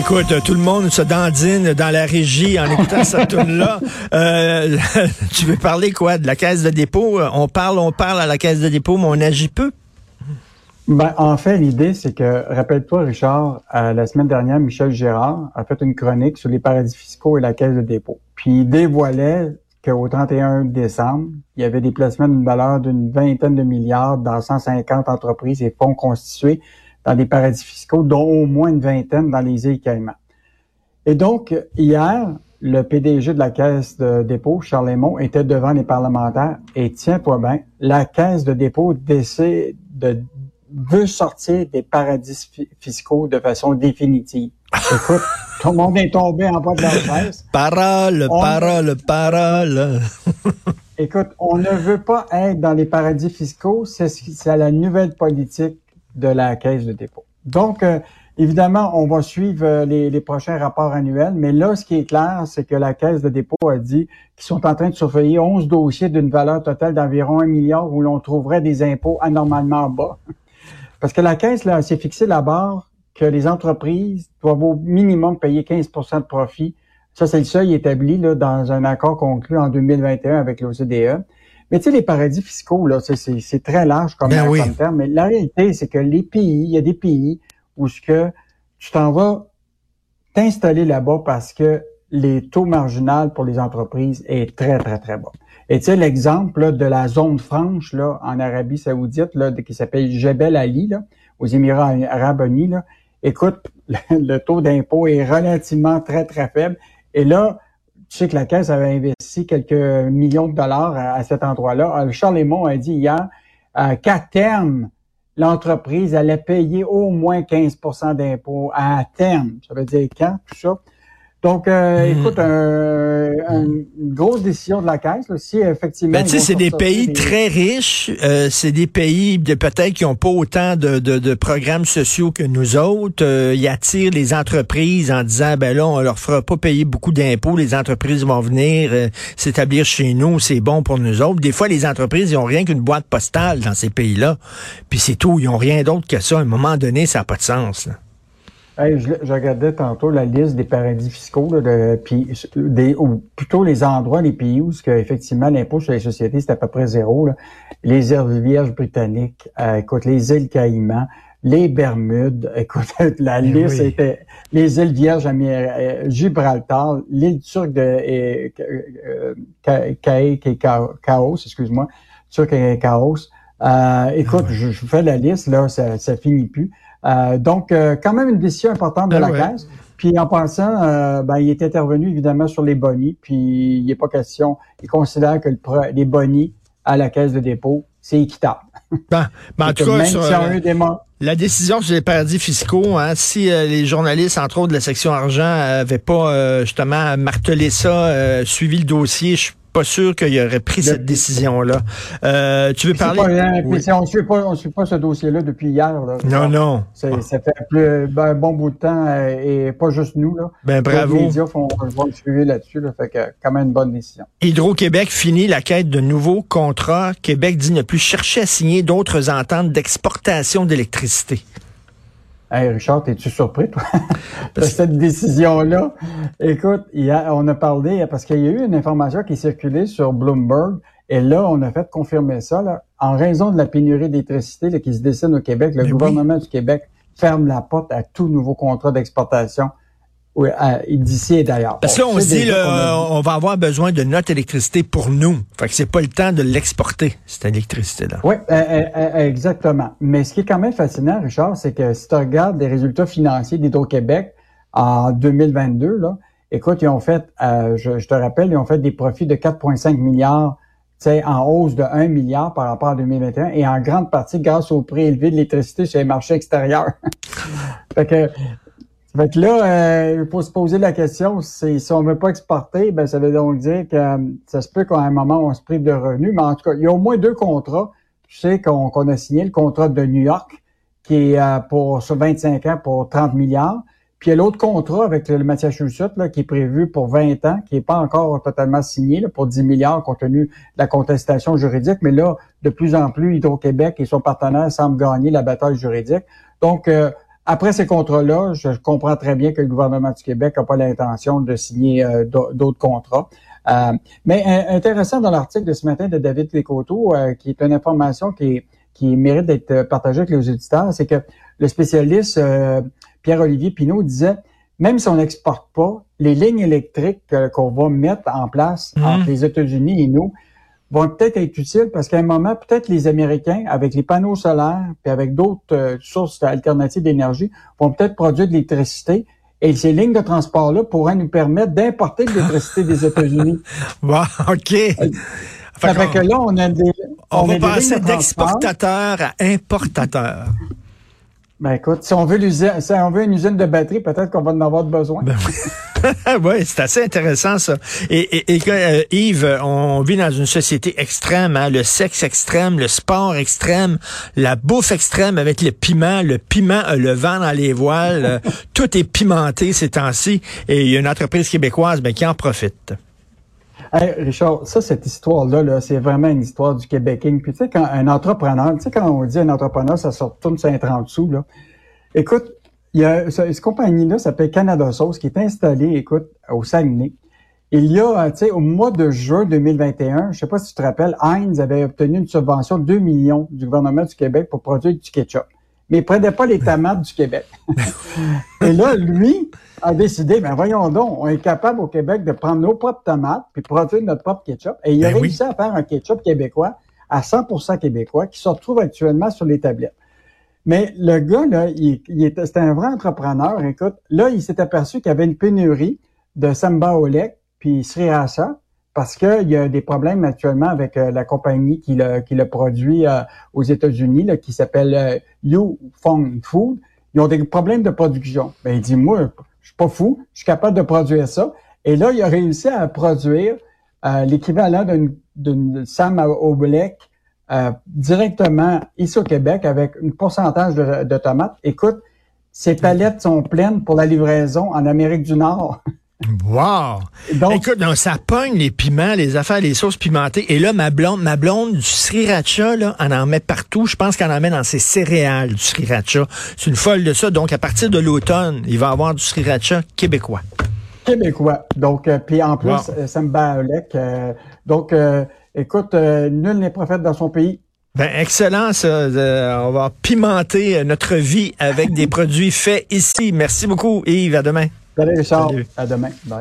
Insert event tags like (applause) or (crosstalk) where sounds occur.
Écoute, tout le monde se dandine dans la régie en (laughs) écoutant cette tune-là. Euh, (laughs) tu veux parler quoi? De la caisse de dépôt? On parle, on parle à la caisse de dépôt, mais on agit peu. Ben, en fait, l'idée, c'est que, rappelle-toi, Richard, euh, la semaine dernière, Michel Gérard a fait une chronique sur les paradis fiscaux et la caisse de dépôt. Puis il dévoilait qu'au 31 décembre, il y avait des placements d'une valeur d'une vingtaine de milliards dans 150 entreprises et fonds constitués dans des paradis fiscaux, dont au moins une vingtaine dans les îles Caïmans. Et donc, hier, le PDG de la Caisse de dépôt, Charles Lemont, était devant les parlementaires et tiens-toi bien, la Caisse de dépôt décide de veut sortir des paradis fi- fiscaux de façon définitive. (laughs) Écoute, tout le monde est tombé en bas de leur chaise. Parole, On- parole, parole. (laughs) Écoute, on ne veut pas être dans les paradis fiscaux, c'est c'est la nouvelle politique de la Caisse de dépôt. Donc, euh, évidemment, on va suivre euh, les, prochains rapports annuels, mais là, ce qui est clair, c'est que la Caisse de dépôt a dit qu'ils sont en train de surveiller 11 dossiers d'une valeur totale d'environ 1 milliard où l'on trouverait des impôts anormalement bas. Parce que la Caisse, là, s'est fixé la barre que les entreprises doivent au minimum payer 15% de profit. Ça, c'est le seuil établi là, dans un accord conclu en 2021 avec l'OCDE. Mais tu sais, les paradis fiscaux, là, c'est- très large comme, Ben oui. comme terme. Mais la réalité, c'est que les pays, il y a des pays où ce que tu t'en vas t'installer là-bas parce que les taux marginaux pour les entreprises est très, très, très bas. Et tu sais, l'exemple là, de la zone franche là, en Arabie Saoudite, là, qui s'appelle Jebel Ali, là, aux Émirats Arabes Unis, là, écoute, (laughs) le taux d'impôt est relativement très, très faible. Et là, tu sais que la Caisse avait investi quelques millions de dollars à, à cet endroit-là. Euh, Charles Lemont a dit hier euh, qu'à terme, l'entreprise allait payer au moins 15% d'impôts à terme. Ça veut dire quand, tout ça? Donc, euh, Hmm. écoute, un- un- une grosse décision de la Caisse, là, si effectivement... Ben, tu sais, c'est des pays des- très riches. euh, c'est des pays de peut-être qui n'ont pas autant de, de, de programmes sociaux que nous autres. Euh, ils attirent les entreprises en disant, ben là, on leur fera pas payer beaucoup d'impôts. Les entreprises vont venir euh, s'établir chez nous. C'est bon pour nous autres. Des fois, les entreprises, ils ont rien qu'une boîte postale dans ces pays-là. Puis c'est tout. Ils ont rien d'autre que ça. À un moment donné, ça n'a pas de sens. là. Hey, je, je regardais tantôt la liste des paradis fiscaux, là, de, puis des, ou plutôt les endroits, les pays où que, effectivement l'impôt sur les sociétés c'est à peu près zéro. Là. Les îles Vierges britanniques, euh, écoute, les îles Caïmans, les Bermudes, (laughs) écoute, la Eh liste oui. était les îles Vierges, Amé- euh, Gibraltar, l'île turque de euh, Ca- Caïque et Chaos, excuse-moi, turque et Chaos. Euh, écoute, je, je vous fais la liste, là, ça, ça finit plus. Euh, donc, euh, quand même une décision importante de Ben la ouais. Caisse. Puis en passant, euh, ben, il est intervenu évidemment sur les bonnies, puis il n'est pas question, il considère que le les bonnies à la Caisse de dépôt, c'est équitable. Ben, ben, (laughs) en tout cas, sur, si euh, des La décision sur les paradis fiscaux, hein, si euh, les journalistes, entre autres de la section argent, avaient pas euh, justement martelé ça, euh, suivi le dossier, je suis pas sûr qu'il aurait pris cette décision-là. Euh, tu veux parler? pas, Oui. on ne suit pas, ce dossier-là depuis hier. Là. Non, non. C'est- Ça fait plus, ben, un bon bout de temps euh, et pas juste nous. Là. Ben bravo. Les médias font, vont le suivre là-dessus. Là, fait que quand même une bonne décision. Hydro-Québec finit la quête de nouveaux contrats. Québec dit ne plus chercher à signer d'autres ententes d'exportation d'électricité. Hey Richard, es-tu surpris, toi, (laughs) de cette décision-là? Écoute, on a parlé, parce qu'il y a eu une information qui circulée sur Bloomberg, et là, on a fait confirmer ça. Là, en raison de la pénurie d'électricité qui se dessine au Québec, le oui. gouvernement du Québec ferme la porte à tout nouveau contrat d'exportation oui, à- d'ici et d'ailleurs. Parce que là, on sait se dit, qu'on là, on va avoir besoin de notre électricité pour nous. Fait que c'est pas le temps de l'exporter, cette électricité-là. Oui, euh, euh, euh, exactement. Mais ce qui est quand même fascinant, Richard, c'est que si tu regardes les résultats financiers d'Hydro-Québec en 2022, là, écoute, ils ont fait, euh, je, je te rappelle, ils ont fait des profits de 4,5 milliards, tu sais, en hausse de 1 milliard par rapport à 2021, et en grande partie grâce au prix élevé de l'électricité sur les marchés extérieurs. (laughs) fait que, Fait que là, euh, il faut se poser la question, si on veut pas exporter, ben ça veut donc dire que euh, ça se peut qu'à un moment on se prive de revenus. Mais en tout cas, il y a au moins deux contrats. Tu sais qu'on qu'on a signé le contrat de New York, qui est euh, pour sur 25 ans pour 30 milliards. Puis il y a l'autre contrat avec le Massachusetts là, qui est prévu pour 20 ans, qui n'est pas encore totalement signé là, pour 10 milliards compte tenu de la contestation juridique. Mais là, de plus en plus, Hydro-Québec et son partenaire semblent gagner la bataille juridique. Donc, euh, après ces contrats-là, je comprends très bien que le gouvernement du Québec n'a pas l'intention de signer euh, d'autres contrats. Euh, mais euh, intéressant dans l'article de ce matin de David Lécoteau, euh, qui est une information qui, qui mérite d'être partagée avec les auditeurs, c'est que le spécialiste euh, Pierre-Olivier Pinault disait, même si on n'exporte pas, les lignes électriques qu'on va mettre en place Mhm. entre les États-Unis et nous vont peut-être être utiles parce qu'à un moment, peut-être les Américains, avec les panneaux solaires puis avec d'autres euh, sources alternatives d'énergie, vont peut-être produire de l'électricité. Et ces lignes de transport-là pourraient nous permettre d'importer de l'électricité des États-Unis. (laughs) Wow, OK. Fait Ça fait qu'on- que là, on a des. on, va passer d'exportateur à importateur. Ben écoute, si on veut l'usine, si on veut une usine de batterie, peut-être qu'on va en avoir besoin. Ben oui, (laughs) c'est assez intéressant ça. Et, et, et euh, Yves, on vit dans une société extrême, hein, le sexe extrême, le sport extrême, la bouffe extrême avec le piment, le piment le vent dans les voiles, euh, (laughs) tout est pimenté ces temps-ci et il y a une entreprise québécoise ben, qui en profite. Hey, Richard, ça, cette histoire-là, là, c'est vraiment une histoire du Québéking. Puis tu sais, quand un entrepreneur, tu sais, quand on dit un entrepreneur, ça se retourne sur un 30 sous, là. Écoute, il y a ce- cette compagnie-là s'appelle Canada Sauce, qui est installée, écoute, au Saguenay. Il y a, euh, tu sais, au mois de juin 2021, je sais pas si tu te rappelles, Heinz avait obtenu une subvention de 2 millions du gouvernement du Québec pour produire du ketchup. Mais il prenait pas les (laughs) tomates du Québec. Et là, lui a décidé, ben voyons donc, on est capable au Québec de prendre nos propres tomates puis produire notre propre ketchup. Et il a Ben oui. réussi à faire un ketchup québécois à 100% québécois qui se retrouve actuellement sur les tablettes. Mais le gars, là, il, il était, c'était un vrai entrepreneur. Écoute, là, il s'est aperçu qu'il y avait une pénurie de Samba Olek puis Sriracha parce qu'il y a des problèmes actuellement avec euh, la compagnie qui le, qui le produit euh, aux États-Unis, là, qui s'appelle euh, You Fong Food. Ils ont des problèmes de production. Ben, il dit, moi, je suis pas fou, je suis capable de produire ça. Et là, il a réussi à produire euh, l'équivalent d'une, Sam Oblek euh, directement ici au Québec avec un pourcentage de, de tomates. Écoute, ces palettes sont pleines pour la livraison en Amérique du Nord. (laughs) Wow! Donc, Écoute, non, ça pogne les piments, les affaires, les sauces pimentées. Et là, ma blonde, ma blonde du sriracha, là, on en met partout. Je pense qu'elle en met dans ses céréales, du sriracha. C'est une folle de ça. Donc, à partir de l'automne, il va y avoir du sriracha québécois. québécois. Donc, euh, puis en plus, Wow. euh, Samba Olek. euh, donc, euh, écoute, euh, nul n'est prophète dans son pays. Ben, excellent, ça. Euh, on va pimenter notre vie avec des produits faits ici. Merci beaucoup, Yves. À demain. Salut Richard. Salut. À demain. Bye.